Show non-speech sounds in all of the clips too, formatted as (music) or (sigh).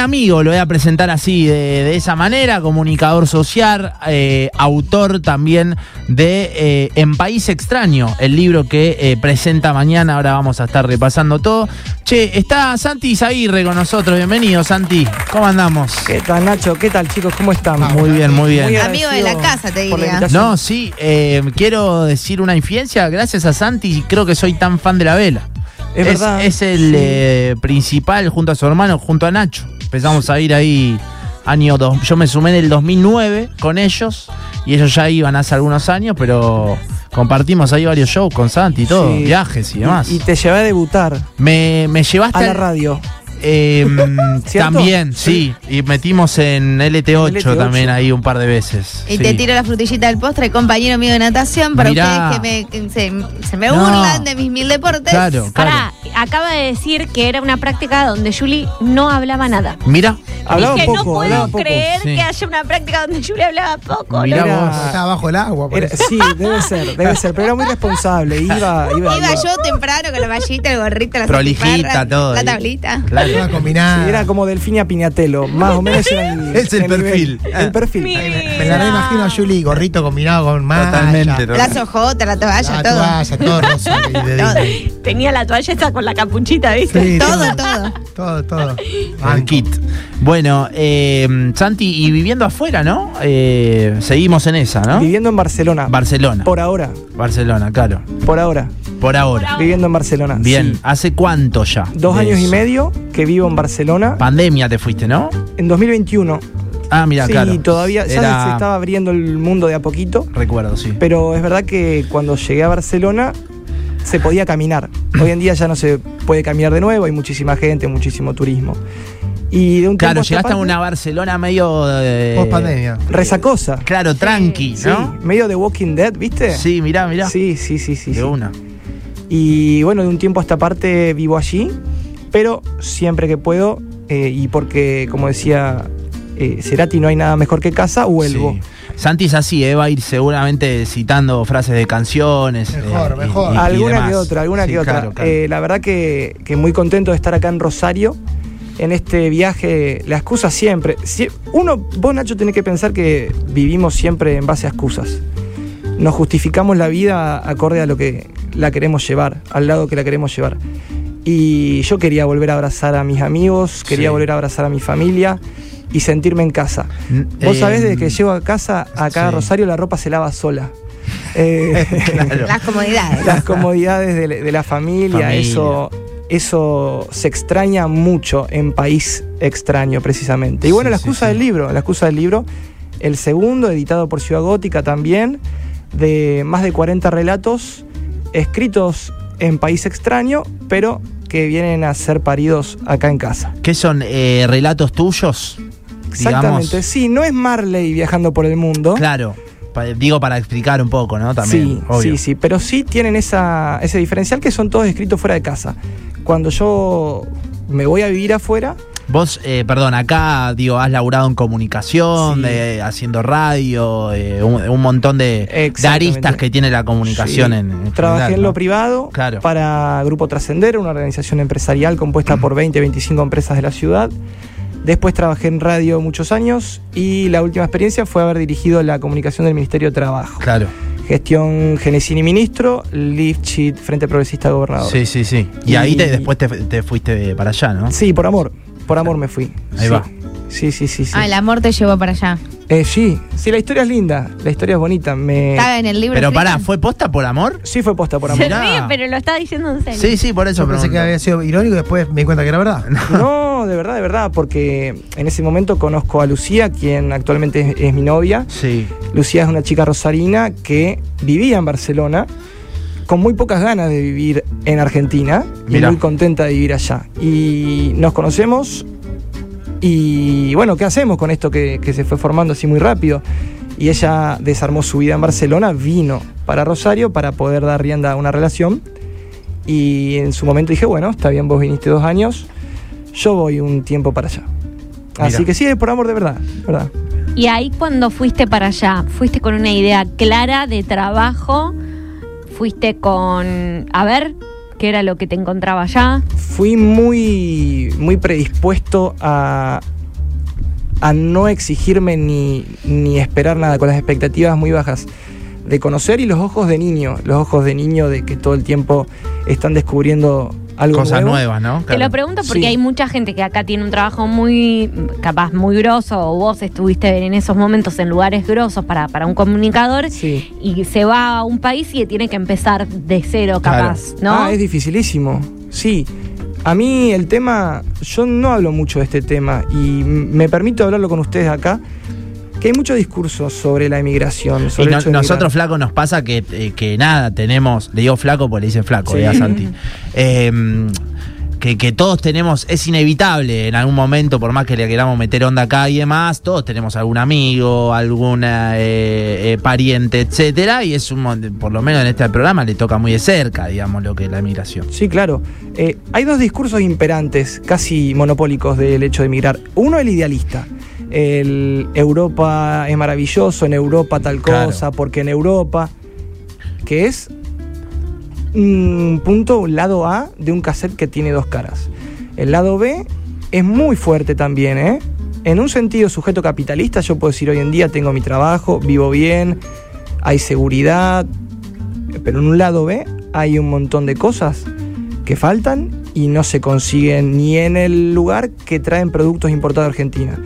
amigo, lo voy a presentar así, de, de esa manera, comunicador social, eh, autor también de eh, En País Extraño, el libro que eh, presenta mañana, ahora vamos a estar repasando todo. Che, está Santi Zaguirre con nosotros, bienvenido Santi, ¿cómo andamos? ¿Qué tal, Nacho? ¿Qué tal, chicos? ¿Cómo están? Muy bien, muy bien. Muy Amigo de la casa, te diría. No, sí, eh, quiero decir una infidencia, gracias a Santi creo que soy tan fan de la vela. Es verdad. Es el Sí. eh, principal junto a su hermano, junto a Nacho. Empezamos a ir ahí año dos. Yo me sumé en el 2009 con ellos y ellos ya iban hace algunos años, pero compartimos ahí varios shows con Santi y todo, Sí. viajes y demás. Y te llevé a debutar me, me llevaste a la radio. Eh, (laughs) ¿Cierto? también, sí. Y metimos en LT8, LT8. también ahí un par de veces. Y sí. te tiro la frutillita del postre, compañero mío de natación, para Mirá. ustedes que, me, que se, se me No. burlan de mis mil deportes. Claro, claro. Pará, acaba de decir que era una práctica donde Julie no hablaba nada. Mira, Hablaba Dije, poco, no puedo poco. creer Sí. que haya una práctica donde Julie hablaba poco. Mirá ¿no? vos. Estaba bajo el agua, por Era- eso. sí, debe ser, debe ser. Pero era muy responsable. Iba, iba, Iba iba. yo temprano con la mallita, el gorrito, la Prolijita, todo La tablita. claro. Toda combinada. Sí, era como Delfinia Piñatelo. Más o menos era el, (laughs) Es el perfil. El perfil. Mi- Me la reimagino a Julie, gorrito combinado con malla. Totalmente, ¿no? Las ojotas, la toalla, La todo. toalla, todo rosa. Todo. Tenía la toalla esa con la capuchita, ¿viste? Sí, Todo, todo. Todo, todo. El kit. Bueno, eh, Santi, y viviendo afuera, ¿no? Eh, seguimos en esa, ¿no? Viviendo en Barcelona. Barcelona. Por ahora. Barcelona, claro. Por ahora. Por ahora. Viviendo en Barcelona. Bien, Sí. ¿hace cuánto ya? Dos de años y medio que vivo en Barcelona. Pandemia te fuiste, ¿no? En 2021. Ah, mira, sí, claro. todavía ya Era- se estaba abriendo el mundo de a poquito. Recuerdo, sí. Pero es verdad que cuando llegué a Barcelona se podía caminar. (clears throat) Hoy en día ya no se puede caminar de nuevo, hay muchísima gente, muchísimo turismo. Y de un Claro, llegaste a una Barcelona medio. eh, Post pandemia. resacosa. Claro, tranqui, Sí, ¿no? medio de Walking Dead, ¿viste? Sí, mirá, mirá. Sí, sí, sí, sí. de sí. una. Y bueno, de un tiempo a esta parte vivo allí, pero siempre que puedo, eh, y porque, como decía eh, Cerati, no hay nada mejor que casa, vuelvo. Sí. Santi es así, eh, va a ir seguramente citando frases de canciones. Mejor, eh, mejor. y- y alguna que otra, alguna Sí, que otra. claro. Eh, la verdad que, que muy contento de estar acá en Rosario. En este viaje, la excusa siempre. si- uno, vos Nacho, tenés que pensar que vivimos siempre en base a excusas. Nos justificamos la vida acorde a lo que la queremos llevar, al lado que la queremos llevar. Y yo quería volver a abrazar a mis amigos, quería Sí. volver a abrazar a mi familia y sentirme en casa. N- Vos eh, sabés, desde que llego a casa, acá a sí. Rosario, la ropa se lava sola. (laughs) Eh, Claro. Las comodidades. las comodidades de, la- de la familia, Familia. eso eso se extraña mucho en país extraño precisamente. Y bueno, Sí, la excusa sí. del libro, la excusa del libro, el segundo editado por Ciudad Gótica también, de más de 40 relatos escritos en país extraño, pero que vienen a ser paridos acá en casa. ¿Qué son eh, relatos tuyos? Exactamente, Digamos? sí, no es Marley viajando por el mundo. Claro. digo para explicar un poco, ¿no? También. sí, obvio. sí, sí, pero sí tienen esa, ese diferencial que son todos escritos fuera de casa. Cuando yo me voy a vivir afuera, Vos, eh, perdón, acá digo, has laburado en comunicación, Sí. de, haciendo radio, eh, un, un montón de, de aristas que tiene la comunicación sí, en, en trabajé general, en lo ¿no? privado Claro. para Grupo Trascender, una organización empresarial compuesta por 20, 25 empresas de la ciudad. Después trabajé en radio muchos años y la última experiencia fue haber dirigido la comunicación del Ministerio de Trabajo. Claro. Gestión Genesini Ministro, Lifchit, Frente Progresista Gobernador. Sí, sí, sí. Y, Y- ahí te, después te, te fuiste para allá, ¿no? Sí, por amor. Por amor me fui. Ahí Sí. va. Sí, sí, sí. sí. Ah, el amor te llevó para allá. Eh, sí, sí, la historia es linda, la historia es bonita. Me... Estaba en el libro. Pero escrito. pará, ¿fue posta por amor? Sí fue posta por amor. Ríe, pero lo está diciendo en serio. Sí, sí, por eso Yo pensé que había sido irónico y después me di cuenta que era verdad. (laughs) No, de verdad, de verdad, porque en ese momento conozco a Lucía, quien actualmente es, es mi novia. Sí. Lucía es una chica rosarina que vivía en Barcelona, con muy pocas ganas de vivir en Argentina y muy contenta de vivir allá. Y nos conocemos y bueno, ¿qué hacemos con esto que, que se fue formando así muy rápido? Y ella desarmó su vida en Barcelona, vino para Rosario para poder dar rienda a una relación. Y en su momento dije, bueno, está bien, vos viniste dos años, yo voy un tiempo para allá. Así que sí, es por amor de verdad, ¿verdad? Y ahí cuando fuiste para allá, fuiste con una idea clara de trabajo, fuiste con, a ver, ¿Qué era lo que te encontraba allá? fui muy, muy predispuesto a, a no exigirme ni, ni esperar nada, con las expectativas muy bajas de conocer y los ojos de niño, los ojos de niño de que todo el tiempo están descubriendo algo Cosas nuevo. nuevas, ¿no? Te Claro. lo pregunto porque Sí. hay mucha gente que acá tiene un trabajo muy, capaz, muy grosso, o vos estuviste en esos momentos en lugares grosos para, para un comunicador, Sí. y se va a un país y tiene que empezar de cero, Claro. capaz, ¿no? Ah, es dificilísimo. Sí. A mí el tema, yo no hablo mucho de este tema y me permito hablarlo con ustedes acá, que hay mucho discurso sobre la emigración. Y Sobre el no- hecho de nosotros, flaco, nos pasa que, eh, que nada, tenemos, le digo flaco porque le dicen flaco, Sí. a Santi. Eh, que, que todos tenemos, es inevitable en algún momento, por más que le queramos meter onda acá y demás, todos tenemos algún amigo, alguna eh, eh, pariente, etcétera, y es un por lo menos en este programa le toca muy de cerca, digamos, lo que es la migración. Sí, claro. Eh, hay dos discursos imperantes, casi monopólicos del hecho de emigrar. Uno, el idealista. El Europa es maravilloso, en Europa tal Claro. cosa, porque en Europa, que es un punto, un lado A de un cassette que tiene dos caras. El lado B es muy fuerte también, ¿eh? En un sentido sujeto capitalista, yo puedo decir hoy en día tengo mi trabajo, vivo bien, hay seguridad, pero en un lado B hay un montón de cosas que faltan y no se consiguen ni en el lugar que traen productos importados de Argentina.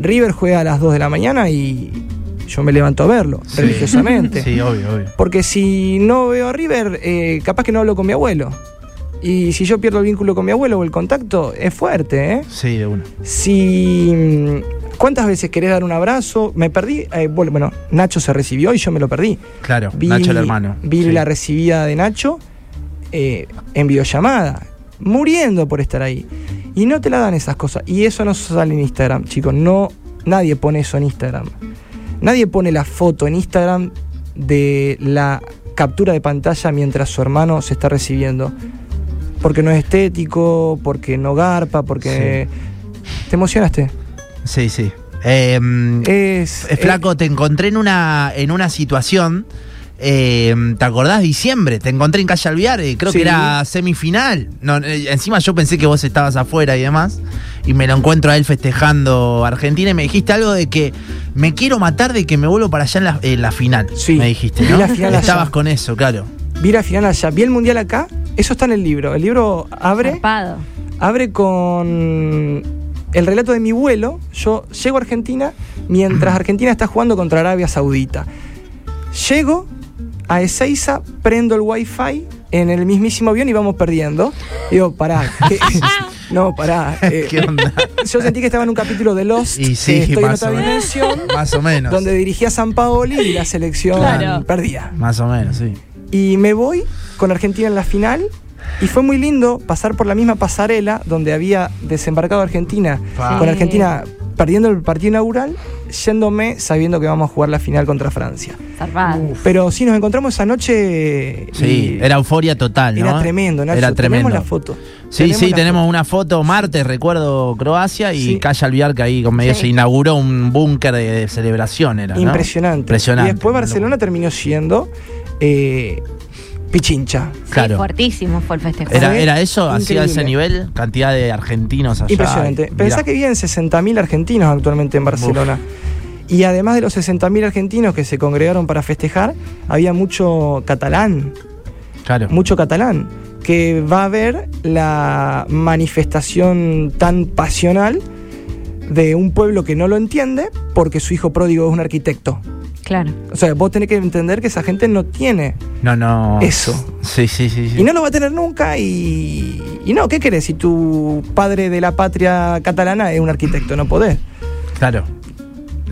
River juega a las 2 de la mañana y yo me levanto a verlo, Sí. religiosamente. Sí, obvio, obvio. Porque si no veo a River, eh, capaz que no hablo con mi abuelo. Y si yo pierdo el vínculo con mi abuelo o el contacto, es fuerte, ¿eh? Sí, de una. Si. mm, ¿Cuántas veces querés dar un abrazo? Me perdí. eh, bueno, bueno, Nacho se recibió y yo me lo perdí. Claro, Vi, Nacho el hermano. Vi Sí. la recibida de Nacho eh, en videollamada, muriendo por estar ahí. Y no te la dan esas cosas. Y eso no sale en Instagram, chicos. No, nadie pone eso en Instagram. Nadie pone la foto en Instagram de la captura de pantalla mientras su hermano se está recibiendo. Porque no es estético, porque no garpa, porque... ¿Te emocionaste? Sí, sí. Eh, Es... Eh, Flaco, te encontré en una, en una situación. Eh, ¿Te acordás diciembre? Te encontré en Calle Alvear, eh, creo Sí. que era semifinal. No, eh, encima yo pensé que vos estabas afuera y demás. Y me lo encuentro a él festejando Argentina y me dijiste algo de que me quiero matar de que me vuelvo para allá en la, en la final. Sí. Me dijiste, Vi ¿no? la final allá. Estabas con eso, claro. Vi la final allá, vi el mundial acá, eso está en el libro. El libro abre, Zarpado. abre con el relato de mi vuelo. Yo llego a Argentina mientras (clears throat) Argentina está jugando contra Arabia Saudita. Llego a Ezeiza, prendo el wifi en el mismísimo avión y vamos perdiendo. Digo, pará, ¿qué? (laughs) no, pará. eh, ¿Qué onda? yo sentí que estaba en un capítulo de Lost, Y sí, estoy en otra dimensión, (laughs) Más o menos. donde dirigía San Paoli y la selección Claro. perdía. Más o menos, sí. Y me voy con Argentina en la final. Y fue muy lindo pasar por la misma pasarela donde había desembarcado Argentina, Pa. con. Argentina perdiendo el partido inaugural, yéndome sabiendo que vamos a jugar la final contra Francia. Pero sí, nos encontramos esa noche. Sí, era euforia total, ¿no? era tremendo, Nacho. Era tremendo. Tenemos la foto. Sí, sí, tenemos foto. una foto martes, recuerdo Croacia y Sí. Calle Alviar que ahí con medio Sí. se inauguró un búnker de, de celebración era, ¿no? Impresionante. Impresionante. Y después Barcelona terminó siendo eh, Pichincha. Claro. Sí, fuertísimo fue el festejo. Era, era eso, hacía ese nivel, cantidad de argentinos allá. Impresionante. Mirá. Pensá que viven 60.000 argentinos actualmente en Barcelona. Y además de los 60.000 argentinos que se congregaron para festejar, había mucho catalán, Claro. mucho catalán, que va a ver la manifestación tan pasional de un pueblo que no lo entiende porque su hijo pródigo es un arquitecto. Claro. O sea, vos tenés que entender que esa gente no tiene No, no. eso. Sí, sí, sí. sí. Y no lo va a tener nunca y, y no, ¿qué querés? Si tu padre de la patria catalana es un arquitecto, no podés. Claro.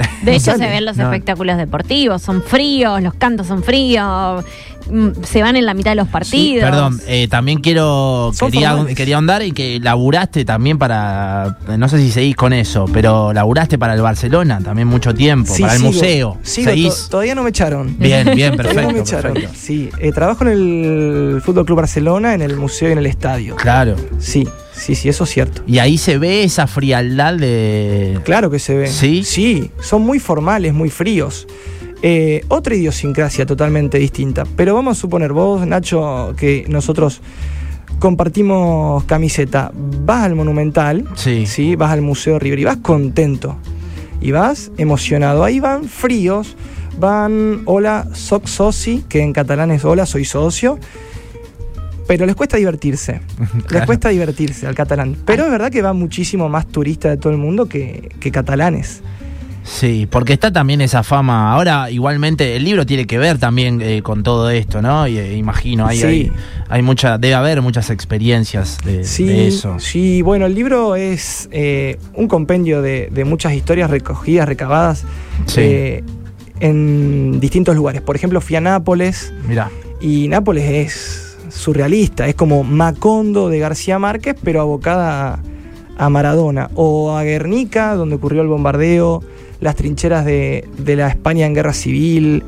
(laughs) De hecho, se ven los No. espectáculos deportivos, son fríos, los cantos son fríos, mm, se van en la mitad de los partidos. Perdón, eh, también quiero quería, formales. quería ahondar en que laburaste también para no sé si seguís con eso, pero laburaste para el Barcelona también mucho tiempo, Sí, para el museo. sigo, seguís to- todavía no me echaron. bien, bien, (laughs) Todavía no me perfecto, echaron. perfecto. Sí, eh, trabajo en el Fútbol Club Barcelona, en el museo y en el estadio. Claro. Sí, sí, sí, eso es cierto. Y ahí se ve esa frialdad de Claro que se ve. ¿Sí? Sí, son muy formales, muy fríos. Eh, otra idiosincrasia totalmente distinta. Pero vamos a suponer, vos, Nacho, que nosotros compartimos camiseta. Vas al Monumental, Sí. vas al Museo River y vas contento. Y vas emocionado. Ahí van fríos, van hola, soc soci, que en catalán es hola, soy socio. Pero les cuesta divertirse. (laughs) Les Claro. cuesta divertirse al catalán. Pero es verdad que va muchísimo más turistas de todo el mundo que, que catalanes. Sí, porque está también esa fama. Ahora, igualmente, el libro tiene que ver también eh, con todo esto, ¿no? Y, eh, imagino, hay, Sí. hay, hay mucha, debe haber muchas experiencias de, Sí, de eso. sí, bueno, el libro es eh, un compendio de, de muchas historias recogidas, recabadas Sí. en distintos lugares. Por ejemplo, fui a Nápoles Mirá, y Nápoles es surrealista, es como Macondo de García Márquez, pero abocada a, a Maradona. O a Guernica, donde ocurrió el bombardeo, las trincheras de, de la España en guerra civil.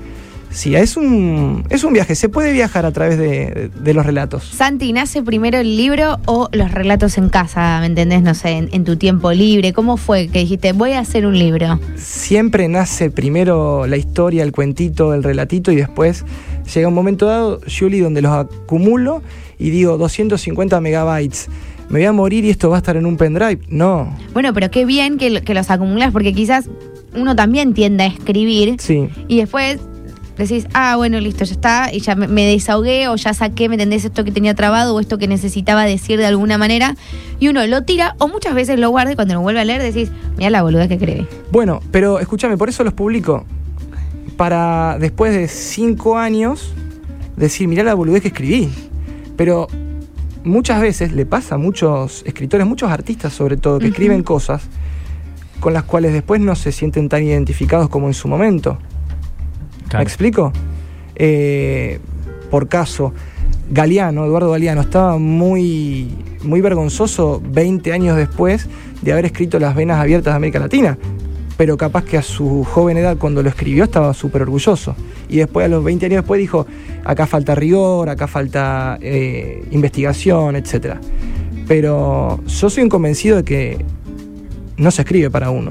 Sí, es un, es un viaje, se puede viajar a través de, de los relatos. Santi, ¿nace primero el libro o los relatos en casa? ¿Me entendés? No sé, en, en tu tiempo libre. ¿Cómo fue que dijiste, voy a hacer un libro? siempre nace primero la historia, el cuentito, el relatito y después llega un momento dado, Julie, donde los acumulo y digo 250 megabytes. Me voy a morir y esto va a estar en un pendrive. No. Bueno, pero qué bien que, que los acumulas porque quizás uno también tiende a escribir Sí. y después decís, ah, bueno, listo, ya está, y ya me, me desahogué o ya saqué, ¿me entendés? Esto que tenía trabado o esto que necesitaba decir de alguna manera y uno lo tira o muchas veces lo guarda y cuando lo vuelve a leer decís, mira la boluda que escribí. Bueno, pero escúchame, por eso los publico. Para después de cinco años decir, mirá la boludez que escribí. Pero muchas veces le pasa a muchos escritores, muchos artistas sobre todo, que escriben cosas con las cuales después no se sienten tan identificados como en su momento. claro. ¿Me explico? Eh, por caso, Galeano, Eduardo Galeano, estaba muy, muy vergonzoso 20 años después de haber escrito Las Venas Abiertas de América Latina. Pero capaz que a su joven edad, cuando lo escribió, estaba súper orgulloso. Y después, a los 20 años después, dijo: acá falta rigor, acá falta eh, investigación, etc. Pero yo soy un convencido de que no se escribe para uno.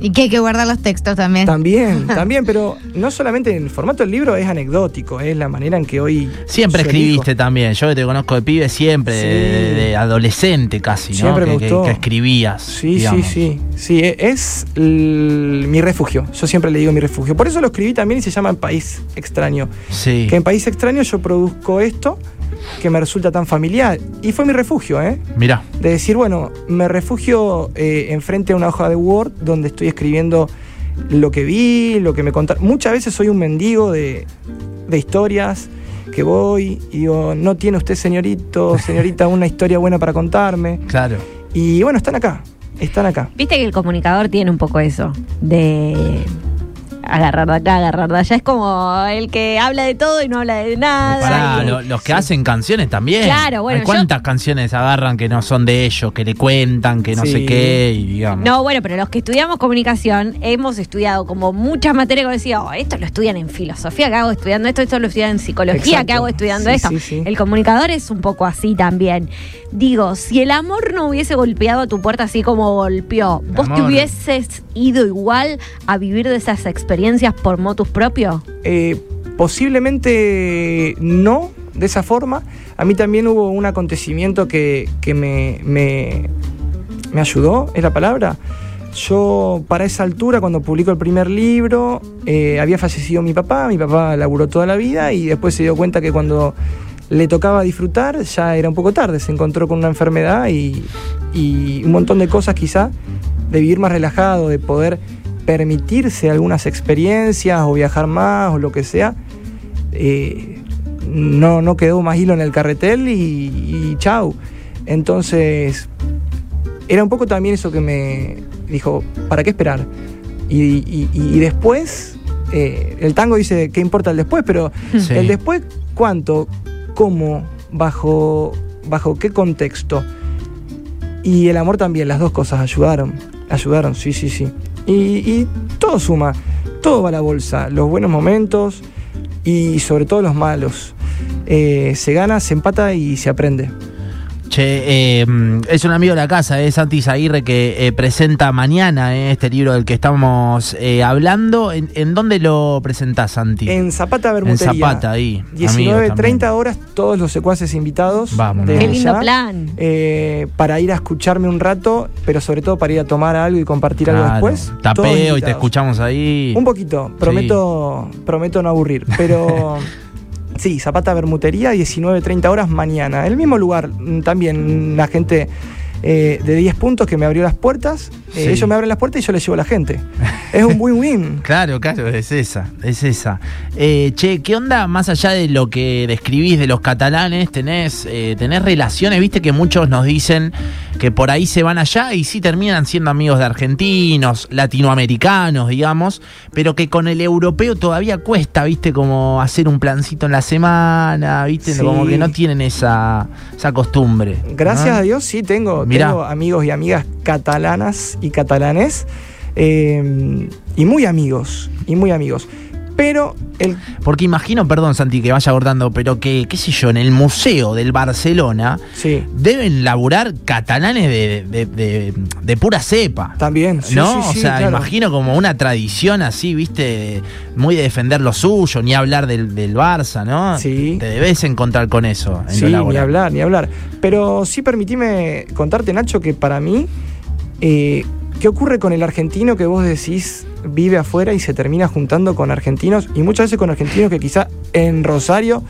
Y que hay que guardar los textos también. También, (laughs) también, pero no solamente el formato del libro es anecdótico, es la manera en que hoy. Siempre escribiste también. Yo que te conozco de pibe, siempre, Sí. de, de adolescente casi, ¿no? Siempre me que, que- gustó. que escribías. Sí, digamos. sí, sí. Sí, e- es mi refugio. Yo siempre le digo mi refugio. Por eso lo escribí también y se llama En País Extraño. Sí. Que en País Extraño yo produzco esto que me resulta tan familiar. Y fue mi refugio, ¿eh? Mirá, De decir, bueno, me refugio eh, enfrente a una hoja de Word donde estoy escribiendo lo que vi, lo que me contaron. Muchas veces soy un mendigo de, de historias que voy y digo, no tiene usted, señorito, (laughs) señorita, una historia buena para contarme. claro. Y bueno, están acá, están acá. Viste que el comunicador tiene un poco eso, de agarrar de acá, agarrar de allá. Es como el que habla de todo y no habla de nada. Pará, lo- los que hacen canciones también. Claro, bueno, Hay ¿Cuántas canciones agarran que no son de ellos, que le cuentan, que no Sí. sé qué, y digamos? No, bueno, pero los que estudiamos comunicación hemos estudiado como muchas materias que decía, oh, esto lo estudian en filosofía, que hago estudiando esto, esto lo estudian en psicología, Exacto. que hago estudiando Sí, esto. sí, sí. El comunicador es un poco así también. Digo, si el amor no hubiese golpeado a tu puerta así como golpeó, ¿vos te Amor. hubieses ido igual a vivir de esas experiencias por motus propio? Eh, posiblemente no de esa forma. A mí también hubo un acontecimiento que, que me, me, me ayudó, es la palabra. Yo, para esa altura, cuando publico el primer libro, eh, había fallecido mi papá, mi papá laburó toda la vida y después se dio cuenta que cuando le tocaba disfrutar ya era un poco tarde, se encontró con una enfermedad y, y un montón de cosas quizá, de vivir más relajado, de poder permitirse algunas experiencias o viajar más o lo que sea, eh, no, no quedó más hilo en el carretel y, y chau. Entonces, era un poco también eso que me dijo, ¿para qué esperar? Y, y- y después, eh, el tango dice, ¿qué importa el después? Pero Sí. el después, ¿cuánto? ¿Cómo? ¿Bajo, ¿Bajo qué contexto? Y el amor también, las dos cosas ayudaron. Ayudaron, sí, sí, sí. Y, y todo suma, todo va a la bolsa. Los buenos momentos y sobre todo los malos. Eh, se gana, se empata y se aprende. Che, eh, es un amigo de la casa, es Santi Zaguirre, que eh, presenta mañana eh, este libro del que estamos eh, hablando. ¿En, en dónde lo presentás, Santi? En Zapata En Bermutería. Zapata, ahí. amigo 19, también. 30 horas, todos los secuaces invitados. Desde Qué lindo ya, plan. eh, para ir a escucharme un rato, pero sobre todo para ir a tomar algo y compartir algo después. Tapeo y te escuchamos ahí. Un poquito, prometo, prometo no aburrir. Pero (laughs) sí, Zapata Bermutería, 19, 30 horas mañana. El mismo lugar, mm, también la gente eh, de 10 puntos que me abrió las puertas. eh, Sí. ellos me abren las puertas y yo les llevo a la gente. Es un win-win. (laughs) Claro, claro, es esa, es esa. Eh, che, ¿qué onda más allá de lo que describís de los catalanes? ¿Tenés, tenés relaciones? Viste que muchos nos dicen que por ahí se van allá y sí terminan siendo amigos de argentinos, latinoamericanos, digamos, pero que con el europeo todavía cuesta, viste, como hacer un plancito en la semana, viste, Sí. como que no tienen esa, esa costumbre. Gracias ¿no? a Dios sí tengo, Mirá. tengo amigos y amigas catalanas y catalanes. eh, y muy amigos, y muy amigos. Pero el Porque imagino, perdón Santi, que vaya abordando, pero que, qué sé yo, en el museo del Barcelona sí, deben laburar catalanes de, de- de- de pura cepa. también. sí, ¿No? sí, o sea, claro. imagino como una tradición así, viste, muy de defender lo suyo, ni hablar del, del Barça, ¿no? Sí. Te debes encontrar con eso. En Sí, ni hablar, ni hablar. Pero sí permitime contarte, Nacho, que para mí, eh, ¿qué ocurre con el argentino que vos decís vive afuera y se termina juntando con argentinos? Y muchas veces con argentinos que quizá en Rosario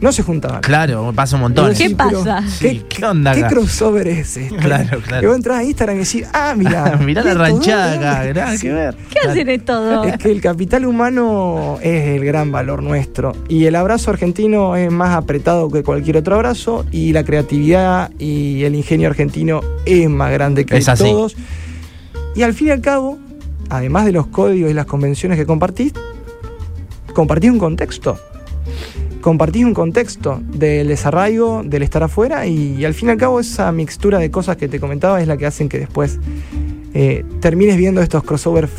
no se juntaban. Claro, pasa un montón. ¿Qué pasa? ¿Qué, Sí, ¿qué onda ¿Qué acá? crossover es este? Claro, claro. Que vos entras a Instagram y decís, ah, mira. (laughs) Mirá la ranchada ¿de acá, nada que ver. ¿Qué hacen de todo? Es que el capital humano es el gran valor nuestro y el abrazo argentino es más apretado que cualquier otro abrazo y la creatividad y el ingenio argentino es más grande que Es así. Y al fin y al cabo, además de los códigos y las convenciones que compartís, compartís un contexto. Compartís un contexto del desarraigo, del estar afuera y, al fin y al cabo esa mixtura de cosas que te comentaba es la que hacen que después eh, termines viendo estos crossovers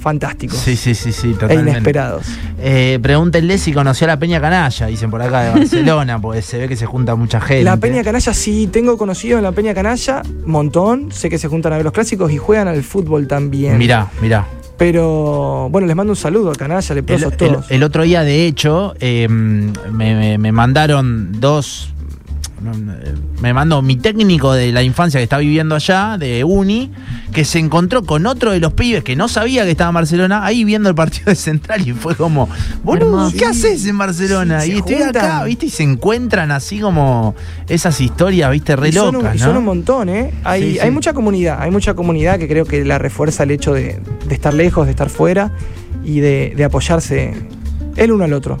fantásticos Sí, sí, sí, sí, e totalmente. inesperados. Eh, pregúntenle si conoció a la Peña Canalla, dicen por acá de Barcelona, (laughs) porque se ve que se junta mucha gente. La Peña Canalla sí, tengo conocido en la Peña Canalla, montón, sé que se juntan a ver los clásicos y juegan al fútbol también. Mirá, mirá. Pero bueno, les mando un saludo a Canalla, El, leprosos el- todos. el otro día, de hecho, eh, me, me- me mandaron dos. Me mandó mi técnico de la infancia que está viviendo allá, de Uni, que se encontró con otro de los pibes que no sabía que estaba en Barcelona, ahí viendo el partido de Central y fue como, boludo. ¿qué haces en Barcelona? Sí, y estoy juntan. acá, ¿viste? Y se encuentran así como esas historias, ¿viste? Re y son, un, locas, y ¿no? son un montón, ¿eh? Hay, Sí, sí. hay mucha comunidad, hay mucha comunidad que creo que la refuerza el hecho de, de estar lejos, de estar fuera y de, de apoyarse el uno al otro.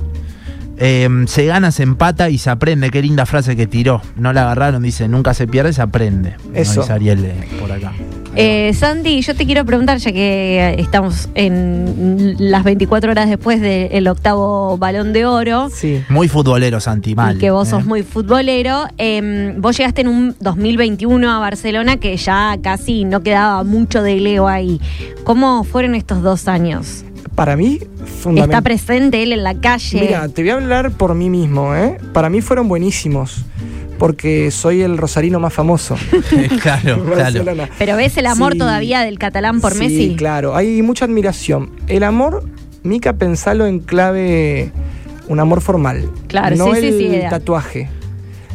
Eh, se gana, se empata y se aprende. Qué linda frase que tiró. No la agarraron, dice, nunca se pierde, se aprende. Eso. dice Ariel eh, por acá. Eh, Sandy, yo te quiero preguntar, ya que estamos en las 24 horas después del octavo balón de oro, Sí. Muy futbolero, Santi, mal. y que vos ¿eh? sos muy futbolero, eh, vos llegaste en un 2021 a Barcelona que ya casi no quedaba mucho de Leo ahí. ¿Cómo fueron estos dos años? Para mí, fundamental. ¿Está presente él en la calle? Mira, te voy a hablar por mí mismo, ¿eh? Para mí fueron buenísimos, porque soy el rosarino más famoso. (laughs) claro, claro. Pero ves el amor Sí. todavía del catalán por sí, Messi. claro, hay mucha admiración. El amor, Mica, pensalo en clave, un amor formal. Claro, no sí, sí, el sí, tatuaje.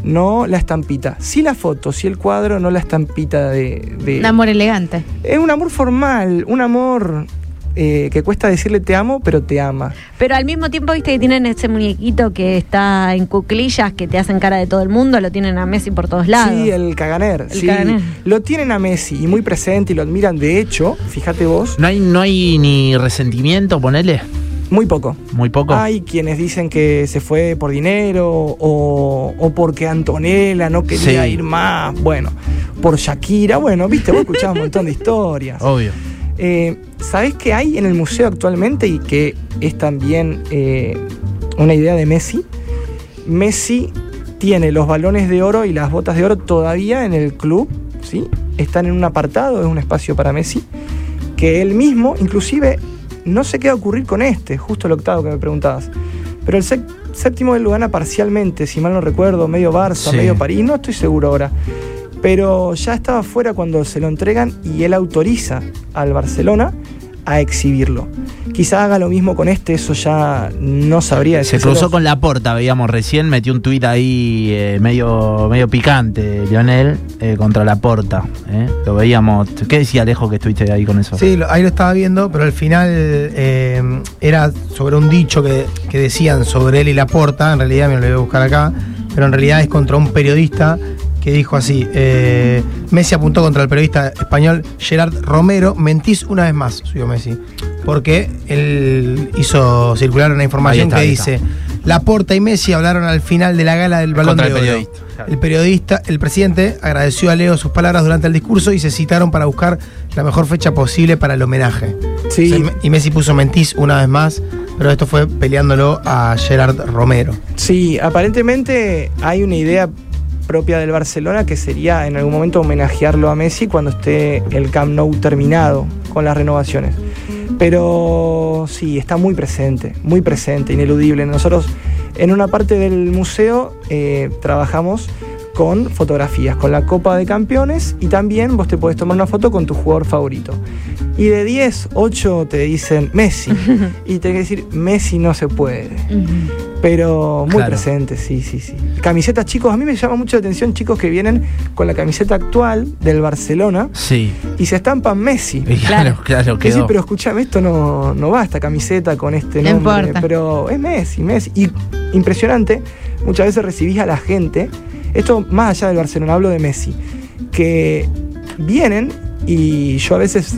No la estampita. Sí la foto, sí el cuadro, no la estampita de... de- Un amor elegante. Es un amor formal, un amor eh, que cuesta decirle te amo, pero te ama. Pero al mismo tiempo, viste que tienen ese muñequito que está en cuclillas, que te hacen cara de todo el mundo, lo tienen a Messi por todos lados. Sí, el caganer. El sí. caganer. Lo tienen a Messi y muy presente y lo admiran. De hecho, fíjate vos, No hay, no hay ni resentimiento, ponele. muy poco. Muy poco. Hay quienes dicen que se fue por dinero o, o porque Antonella no quería Sí. ir más. Bueno, por Shakira. Bueno, viste, vos escuchás un montón de historias. Obvio. Eh, ¿Sabés qué hay en el museo actualmente y que es también eh, una idea de Messi? Messi tiene los balones de oro y las botas de oro todavía en el club, ¿sí? Están en un apartado, es un espacio para Messi, que él mismo, inclusive, no sé qué va a ocurrir con este, justo el octavo que me preguntabas, pero el séptimo él lo gana parcialmente, si mal no recuerdo, medio Barça, Sí. medio París, no estoy seguro ahora. Pero ya estaba fuera cuando se lo entregan y él autoriza al Barcelona a exhibirlo. Quizá haga lo mismo con este, eso ya no sabría Se cruzó con la porta, veíamos recién, metió un tuit ahí eh, medio, medio picante, Lionel, eh, contra la porta. eh. Lo veíamos. ¿Qué decía Alejo que estuviste ahí con eso? Sí, lo- ahí lo estaba viendo, pero al final eh, era sobre un dicho que, que decían sobre él y la porta. En realidad me lo voy a buscar acá, pero en realidad es contra un periodista que dijo así: eh, Messi apuntó contra el periodista español Gerard Romero. Mentís una vez más, subió Messi. Porque él hizo circular una información está, que dice: Laporta y Messi hablaron al final de la gala del balón Contra de el Oro. periodista. El periodista, el presidente, agradeció a Leo sus palabras durante el discurso y se citaron para buscar la mejor fecha posible para el homenaje. Sí. O sea, y Messi puso mentís una vez más, pero esto fue peleándolo a Gerard Romero. Sí, aparentemente hay una idea propia del Barcelona que sería en algún momento homenajearlo a Messi cuando esté el Camp Nou terminado con las renovaciones. Pero sí, está muy presente, muy presente, ineludible. Nosotros en una parte del museo eh, trabajamos con fotografías, con la Copa de Campeones y también vos te podés tomar una foto con tu jugador favorito. Y de 10, 8 te dicen Messi. (laughs) y tenés que decir, Messi no se puede. Pero muy Claro. presente, sí, sí, sí. Camisetas, chicos, a mí me llama mucho la atención chicos que vienen con la camiseta actual del Barcelona Sí. y se estampan Messi. Y Claro, claro, Que sí, pero escúchame, esto no, no va esta camiseta con este No nombre. importa. Pero es Messi, Messi. Y impresionante, muchas veces recibís a la gente, esto más allá del Barcelona, hablo de Messi, que vienen y yo a veces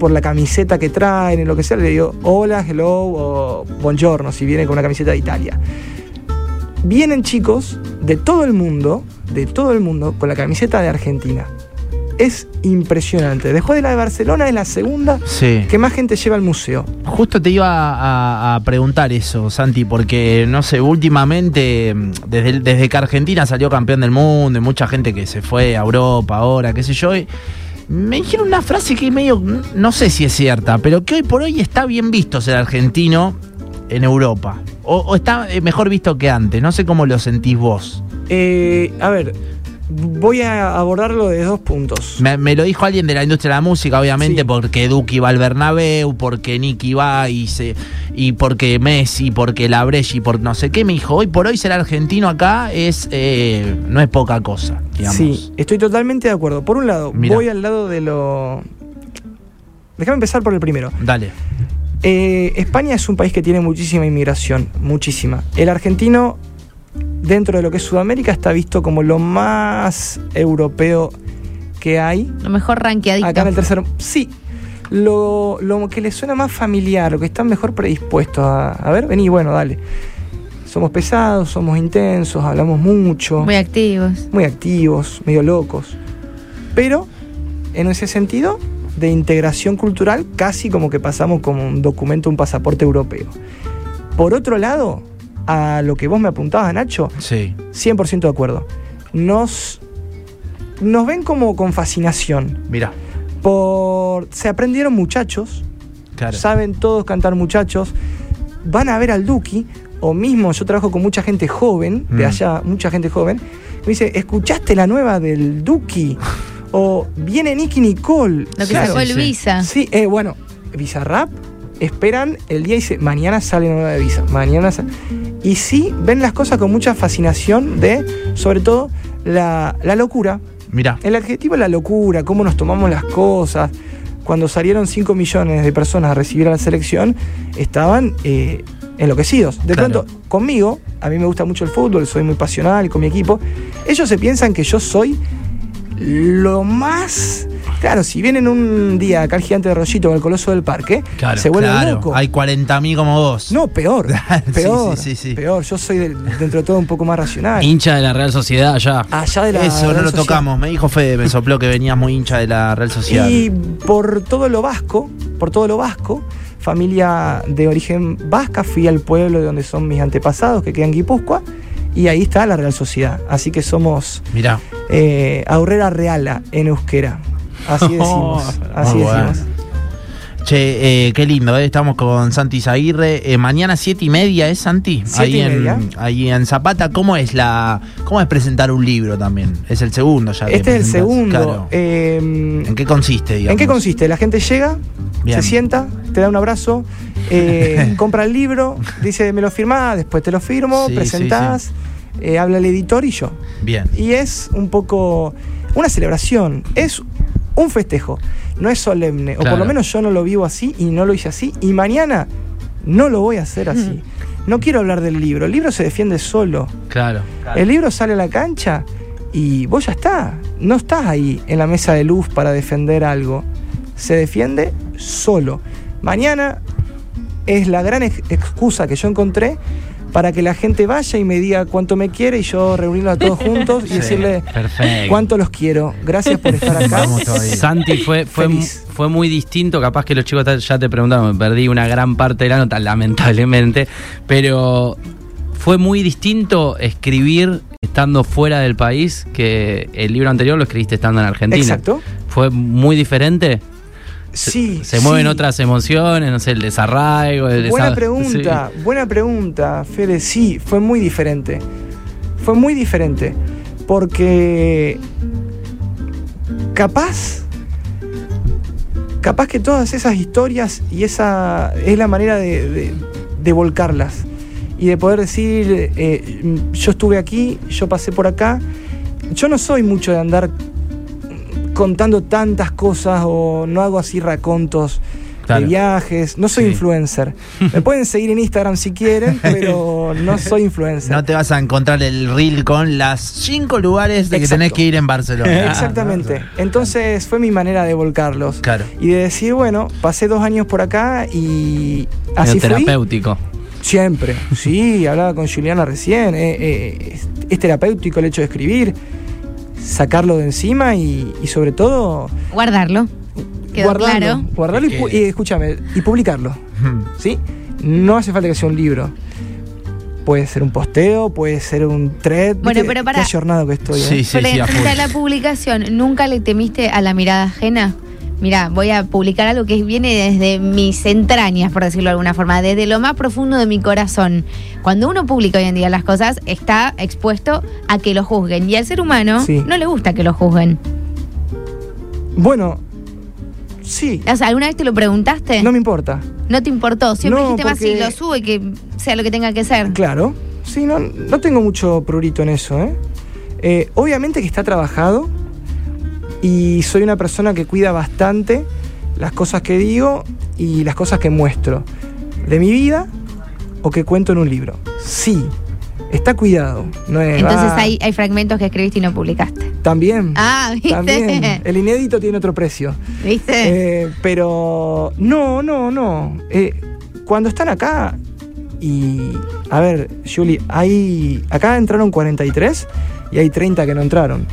por la camiseta que traen y lo que sea, le digo hola, hello o buongiorno si vienen con una camiseta de Italia. Vienen chicos de todo el mundo, de todo el mundo, con la camiseta de Argentina. Es impresionante. Después de la de Barcelona es la segunda Sí. que más gente lleva al museo. Justo te iba a, a preguntar eso, Santi, porque no sé, últimamente, desde, desde que Argentina salió campeón del mundo, y mucha gente que se fue a Europa ahora, qué sé yo, y me dijeron una frase que medio, no sé si es cierta, pero que hoy por hoy está bien visto ser argentino en Europa. O, o está eh, mejor visto que antes, no sé cómo lo sentís vos. Eh, a ver, voy a abordarlo de dos puntos. Me, me lo dijo alguien de la industria de la música, obviamente, Sí. porque Duki va al Bernabéu, porque Nicky va y se y porque Messi, porque la Bresci, por no sé qué. Me dijo, hoy por hoy ser argentino acá es eh, no es poca cosa, digamos. Sí, estoy totalmente de acuerdo. Por un lado, voy al lado de lo... Déjame empezar por el primero. Dale. Eh, España es un país que tiene muchísima inmigración, muchísima. El argentino, dentro de lo que es Sudamérica, está visto como lo más europeo que hay. Lo mejor rankeadito. Acá en el tercero. Sí. Lo, lo que le suena más familiar, lo que están mejor predispuestos a. A ver, vení, bueno, dale. Somos pesados, somos intensos, hablamos mucho, Muy activos. muy activos, medio locos. Pero, en ese sentido, de integración cultural, casi como que pasamos como un documento, un pasaporte europeo. Por otro lado, a lo que vos me apuntabas, Nacho, Sí. 100% de acuerdo. Nos, nos ven como con fascinación. Mira, Por, se aprendieron muchachos, claro. saben todos cantar muchachos, van a ver al Duki, o mismo yo trabajo con mucha gente joven, de Mm. allá, mucha gente joven, me dice, ¿escuchaste la nueva del Duki? (laughs) O viene Nicky Nicole. Lo que Claro, sacó el sí. Visa. Sí, eh, bueno, Bizarrap, esperan el día y dice, mañana sale nueva de Visa, mañana sale. Y sí, ven las cosas con mucha fascinación de, sobre todo, la, la locura. Mira. El adjetivo la locura, cómo nos tomamos las cosas. Cuando salieron 5 millones de personas a recibir a la selección, estaban eh, enloquecidos. De Claro. pronto, conmigo, a mí me gusta mucho el fútbol, soy muy pasional con mi equipo, ellos se piensan que yo soy lo más... Claro, si vienen un día acá al gigante de Rollito o al Coloso del Parque, Claro, se vuelven claro. locos. Hay 40.000 como vos. No, peor. (laughs) Peor. sí, sí, sí. Peor. Yo soy del- dentro de todo un poco más racional. Hincha de la Real Sociedad allá. Allá de la Eso no Real lo Sociedad. tocamos. Me dijo Fede, me sopló que venías muy hincha de la Real Sociedad. Y por todo lo vasco, por todo lo vasco, familia de origen vasca, fui al pueblo de donde son mis antepasados, que queda en Guipúzcoa, y ahí está la Real Sociedad. Así que somos Mirá. eh, Aurrera Reala en euskera. Así (laughs) decimos. así bueno. decimos. Che, eh, qué lindo, ¿eh? estamos con Santi Zaguirre. Eh, mañana siete y media, ¿es Santi? Siete ahí y en. Ahí en Zapata, ¿cómo es la, cómo es presentar un libro también? Es el segundo ya. Este es el segundo. claro. Eh, ¿En qué consiste, digamos? ¿En qué consiste? La gente llega, Bien. se sienta, te da un abrazo, eh, (laughs) compra el libro, dice me lo firmás, después te lo firmo, Sí, presentás, eh, habla el editor y yo. Bien. Y es un poco una celebración, es un festejo, no es solemne, o por lo menos yo no lo vivo así y no lo hice así, y mañana no lo voy a hacer así. No quiero hablar del libro, el libro se defiende solo. Claro. El libro sale a la cancha y vos ya está. No estás ahí en la mesa de luz para defender algo. Se defiende solo. Mañana es la gran ex- excusa que yo encontré para que la gente vaya y me diga cuánto me quiere y yo reunirlos a todos (laughs) juntos y Sí, decirle perfecto. cuánto los quiero. Gracias por estar acá. Vamos todavía. Santi fue, fue, fue muy distinto, capaz que los chicos ya te preguntaron, me perdí una gran parte de la nota, lamentablemente, pero fue muy distinto escribir estando fuera del país que el libro anterior lo escribiste estando en Argentina. Exacto. Fue muy diferente. Sí. Se mueven sí. otras emociones, no sé, el desarraigo. El Buena pregunta, buena pregunta, Fede. Sí, fue muy diferente. Fue muy diferente. Porque capaz, capaz que todas esas historias y esa es la manera de, de- de volcarlas. Y de poder decir, eh, yo estuve aquí, yo pasé por acá. Yo no soy mucho de andar contando tantas cosas o no hago así racontos Claro. de viajes. No soy Sí. influencer. Me pueden seguir en Instagram si quieren, (laughs) pero no soy influencer. No te vas a encontrar el reel con las cinco lugares de que tenés que ir en Barcelona. (laughs) Exactamente. Entonces fue mi manera de volcarlos. Claro. Y de decir, bueno, pasé dos años por acá y Medio así fui. terapéutico. Siempre. Sí, hablaba con Juliana recién. eh, eh, es, es terapéutico el hecho de escribir, sacarlo de encima y, y sobre todo Guardarlo. Quedó guardarlo. claro. Guardarlo y, y escúchame, y publicarlo. ¿Sí? No hace falta que sea un libro. Puede ser un posteo, puede ser un thread. Bueno, pero Qué pará. ayornado que estoy. ¿eh? Sí, sí, sí, a Frente a la publicación, ¿nunca le temiste a la mirada ajena? Mira, voy a publicar algo que viene desde mis entrañas, por decirlo de alguna forma, desde lo más profundo de mi corazón. Cuando uno publica hoy en día las cosas, está expuesto a que lo juzguen. Y al ser humano Sí. no le gusta que lo juzguen. Bueno, sí. O sea, ¿alguna vez te lo preguntaste? No me importa. ¿No te importó? Siempre No, dijiste más si porque- lo sube que sea lo que tenga que ser. Claro. Sí, no, no tengo mucho prurito en eso, ¿eh? Eh, Obviamente que está trabajado y soy una persona que cuida bastante las cosas que digo y las cosas que muestro de mi vida o que cuento en un libro. Sí, está cuidado. No es, Entonces "Ah, hay, hay fragmentos que escribiste y no publicaste. También. Ah, ¿viste? También. El inédito tiene otro precio. ¿Viste? Eh, pero no, no, no. Eh, cuando están acá y... A ver, Julie, hay... Acá entraron 43 y hay 30 que no entraron.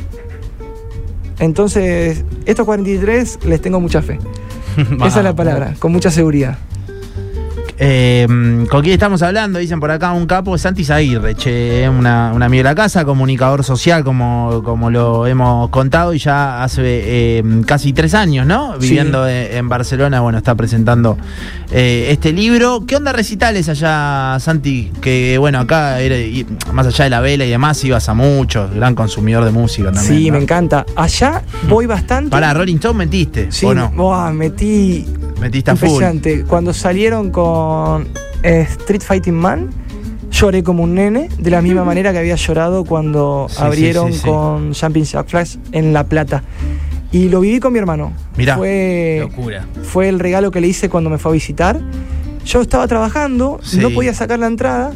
Entonces, estos 43 les tengo mucha fe. (laughs) Esa es la palabra, con mucha seguridad. Eh, ¿Con quién estamos hablando? Dicen por acá un capo, Santi Zaguirre, che, una, un amigo de la casa, comunicador social, como, como lo hemos contado, y ya hace eh, casi tres años, ¿no? Sí. Viviendo en, en Barcelona, bueno, está presentando eh, este libro. ¿Qué onda recitales allá, Santi? Que bueno, acá, era- más allá de la vela y demás, ibas a muchos, gran consumidor de música también. Sí, ¿no? me encanta. Allá voy bastante. Para Rolling Stone metiste, Sí, ¿o no? buah, metí Metiste a full. Cuando salieron con eh, Street Fighting Man, lloré como un nene, de la misma manera que había llorado cuando Sí, abrieron sí, sí, con Jack Flash en La Plata. Y lo viví con mi hermano. Mirá. Fue, Locura. fue el regalo que le hice cuando me fue a visitar. Yo estaba trabajando, no podía sacar la entrada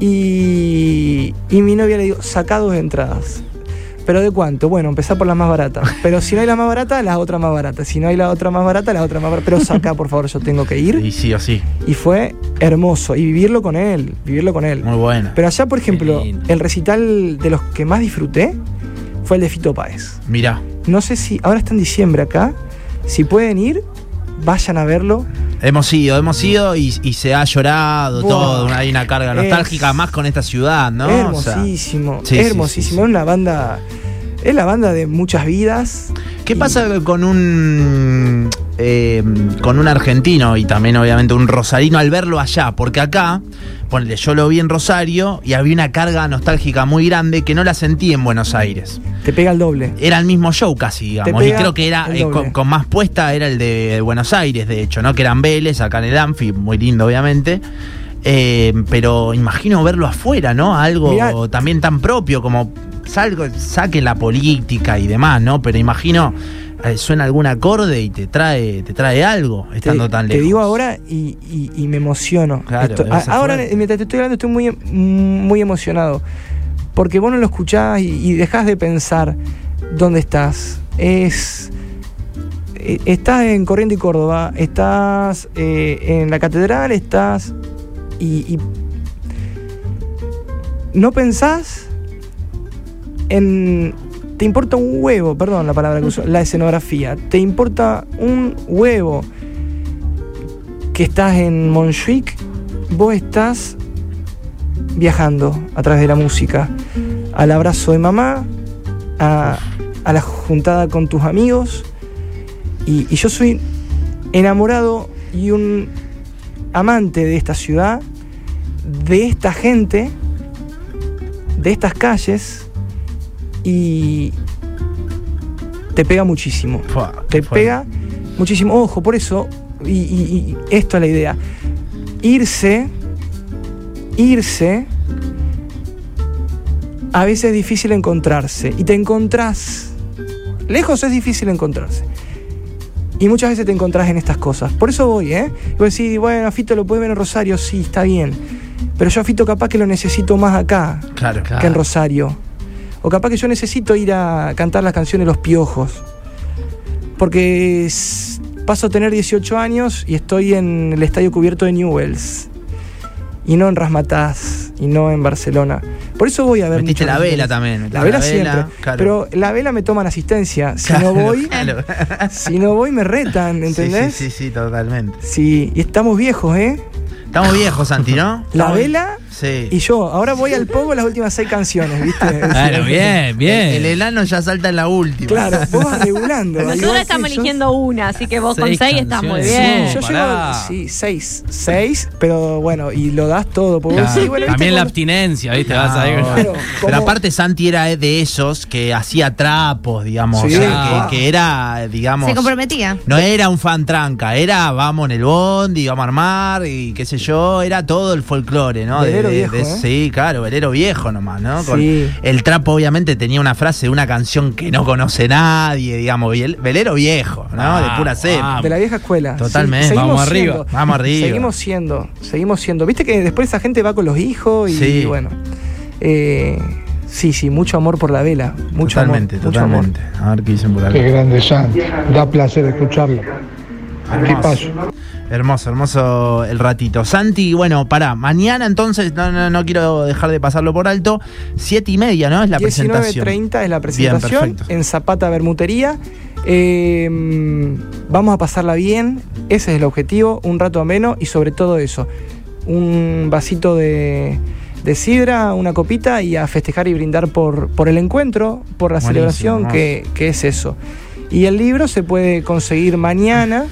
y, y mi novia le dijo, saca dos entradas. ¿Pero de cuánto? Bueno, empezá por la más barata. Pero si no hay la más barata, la otra más barata. Si no hay la otra más barata, la otra más barata. Pero saca, por favor, yo tengo que ir. Y sí o sí, Y fue hermoso. Y vivirlo con él, vivirlo con él. muy bueno. Pero allá, por ejemplo, el recital de los que más disfruté fue el de Fito Páez. Mirá. No sé si, ahora está en diciembre acá. Si pueden ir, vayan a verlo. Hemos ido, hemos ido y, y se ha llorado Buah. todo. Hay una carga Es- nostálgica más con esta ciudad, ¿no? O sea, hermosísimo, sí, sí, hermosísimo. sí, sí. Era una banda es la banda de muchas vidas. ¿Qué Y- pasa con un eh, con un argentino y también obviamente un rosarino al verlo allá? Porque acá, ponle, yo lo vi en Rosario y había una carga nostálgica muy grande que no la sentí en Buenos Aires. Te pega el doble. Era el mismo show casi, digamos. Y creo que era eh, con, con más puesta era el de Buenos Aires, de hecho, ¿no? Que eran Vélez, acá en el Anfi, muy lindo, obviamente. Eh, pero imagino verlo afuera, ¿no? Algo Mirá. también tan propio como salgo, saque la política y demás, ¿no? Pero imagino eh, suena algún acorde y te trae, te trae algo Te, estando tan te lejos. digo ahora y, y- y me emociono. Claro, Esto- ser ahora, mientras te estoy hablando, estoy muy, muy emocionado. Porque vos no lo escuchás y, y dejás de pensar dónde estás. Es. eh, Estás en Corriente y Córdoba, estás eh, en la catedral, estás. Y, y no pensás en. Te importa un huevo, perdón la palabra que uso, la escenografía. Te importa un huevo que estás en Montjuic, vos estás viajando a través de la música. Al abrazo de mamá, a, la juntada con tus amigos. Y, y yo soy enamorado y un amante de esta ciudad, de esta gente, de estas calles. Y te pega muchísimo Fua, te pega muchísimo. Ojo, por eso, y, y- y esto es la idea. Irse, irse, a veces es difícil encontrarse. Y te encontrás. Lejos es difícil encontrarse. Y muchas veces te encontrás en estas cosas. Por eso voy, ¿eh? Y vos decís, bueno, a Fito lo puedes ver en Rosario, sí, está bien. Pero yo a Fito capaz que lo necesito más acá Claro, claro. que en Rosario. O capaz que yo necesito ir a cantar las canciones Los Piojos. Porque paso a tener 18 años y estoy en el estadio cubierto de Newells. Y no en Rasmataz, y no en Barcelona. Por eso voy a ver Metiste la vela también. metiste La vela siempre. claro. Pero la vela me toman asistencia. Si Claro, no voy, claro. si no voy me retan, (laughs) Sí, ¿entendés? Sí, sí, sí, totalmente. Sí, y estamos viejos, ¿eh? Estamos viejos, Santi, ¿no? (laughs) La vela Sí. y yo. Ahora voy al pogo las últimas seis canciones, ¿viste? (laughs) Claro, bien, bien. El, el enano ya salta en la última. Claro, vos vas regulando. (laughs) Nosotros estamos yo- eligiendo una, así que vos con Seis estás muy bien. Yo No, llego, pará. sí, seis. Seis, pero bueno, y lo das todo. Porque vos Claro, decís, bueno, ¿viste También la cuando- abstinencia, ¿viste? Claro. Vas a ir. Claro, Pero aparte Santi era de esos que hacía trapos, digamos, Sí, o sea, claro. que, que era, digamos, Se comprometía. no era un fan tranca, era vamos en el bondi, vamos a armar y qué sé yo, era todo el folclore, ¿no? Velero viejo, ¿eh? Sí, claro, velero viejo nomás, ¿no? Con- Sí. el trapo obviamente tenía una frase de una canción que no conoce nadie, digamos, y el velero viejo, ¿no? Ah, de pura cepa. vamos. De la vieja escuela. Totalmente. Sí, Vamos arriba. siendo. Vamos arriba. Seguimos siendo, seguimos siendo. Viste que después esa gente va con los hijos y Sí. bueno. eh, sí, sí, mucho amor por la vela. Mucho totalmente, amor. mucho amor. totalmente. A ver qué dicen por acá. Qué grande Santi, da placer escucharlo. Tipazo. Hermoso, hermoso el ratito. Santi, bueno, pará, mañana entonces, no, no, no quiero dejar de pasarlo por alto, siete y media, ¿no? Es la presentación. 19.30 es la presentación en Zapata Bermutería. Eh, vamos a pasarla bien, ese es el objetivo, un rato ameno y sobre todo eso, un vasito de, de sidra, una copita y a festejar y brindar por, por el encuentro, por la Buenísimo, celebración, que, que es eso. Y el libro se puede conseguir mañana,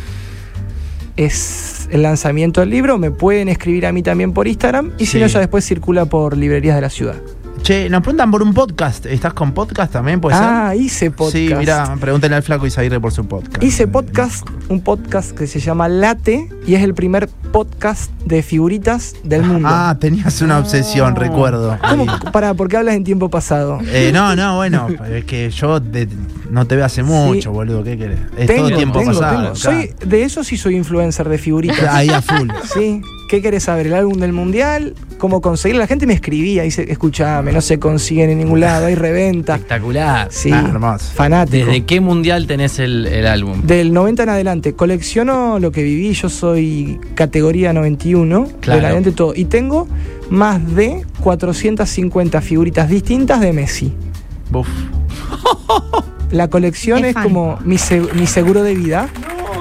es el lanzamiento del libro, me pueden escribir a mí también por Instagram y Sí. si no ya después circula por librerías de la ciudad. Che, nos preguntan por un podcast. ¿Estás con podcast también? ¿Puede ah, ser? hice podcast. Sí, mira, pregúntale al flaco Isaguirre por su podcast. Hice podcast, un podcast que se llama Late y es el primer podcast de figuritas del mundo. Ah, tenías una obsesión, recuerdo. ¿Cómo? Para, ¿por qué hablas en tiempo pasado? Eh, no, no, bueno, es que yo de- no te veo hace mucho, boludo. ¿Qué querés? Es todo el tiempo tengo, pasado. tengo. Soy, de eso sí soy influencer de figuritas. Ahí a full. Sí. ¿Qué querés saber? ¿El álbum del mundial? ¿Cómo conseguirlo? La gente me escribía, dice, escúchame, no se consiguen en ningún lado, hay reventa. Espectacular. Sí, Ah, hermoso. fanático. ¿Desde qué mundial tenés el, el álbum? Del 90 en adelante, colecciono lo que viví, yo soy categoría 91, Claro. del adelante todo, y tengo más de 450 figuritas distintas de Messi. Buf. La colección Es como mi, se- mi seguro de vida.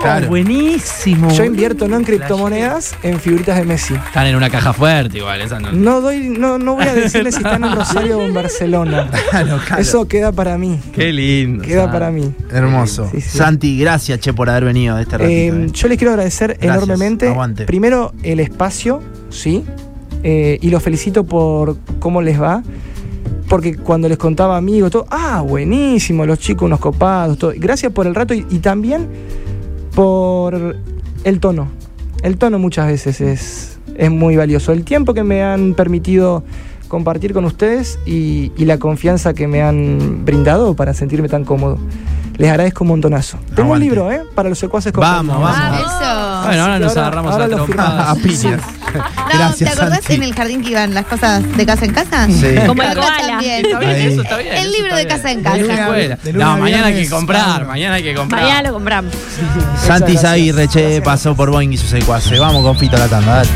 Claro. buenísimo. Yo invierto no en criptomonedas, en figuritas de Messi. Están en una caja fuerte igual, esa no. No doy, no, no voy a decirle si están en (laughs) Rosario o en Barcelona. (laughs) Claro, claro. Eso queda para mí. Qué lindo. Queda para mí. Hermoso. Sí, sí. Santi, gracias, che, por haber venido de este ratito. Eh, eh. yo les quiero agradecer Gracias, enormemente. aguante. Primero, el espacio, ¿sí? Eh, y los felicito por cómo les va. Porque cuando les contaba amigos, todo, ah, buenísimo, los chicos unos copados, todo. Gracias por el rato y, y también por el tono. El tono muchas veces es, es muy valioso. El tiempo que me han permitido compartir con ustedes y, y la confianza que me han brindado para sentirme tan cómodo. Les agradezco un montonazo. Tengo un libro, ¿eh? Para los secuaces Vamos, compañeros. vamos. Ah, eso. Bueno, ahora nos Ahora- agarramos ahora a lo trompadas. (laughs) a piñas. (laughs) No, (laughs) Gracias, ¿Te acordás Santi. en el jardín que iban las cosas de casa en casa? Sí. Como el koala. también. Está bien, Ahí. eso está bien. El libro de casa en De casa. luna a De viernes. luna No, mañana hay que comprar, claro. mañana hay que comprar. Mañana lo compramos. Santi Zaguirre, gracias. che, Gracias. pasó por Boeing y sus secuaces. Vamos con Fito a la tanda, dale.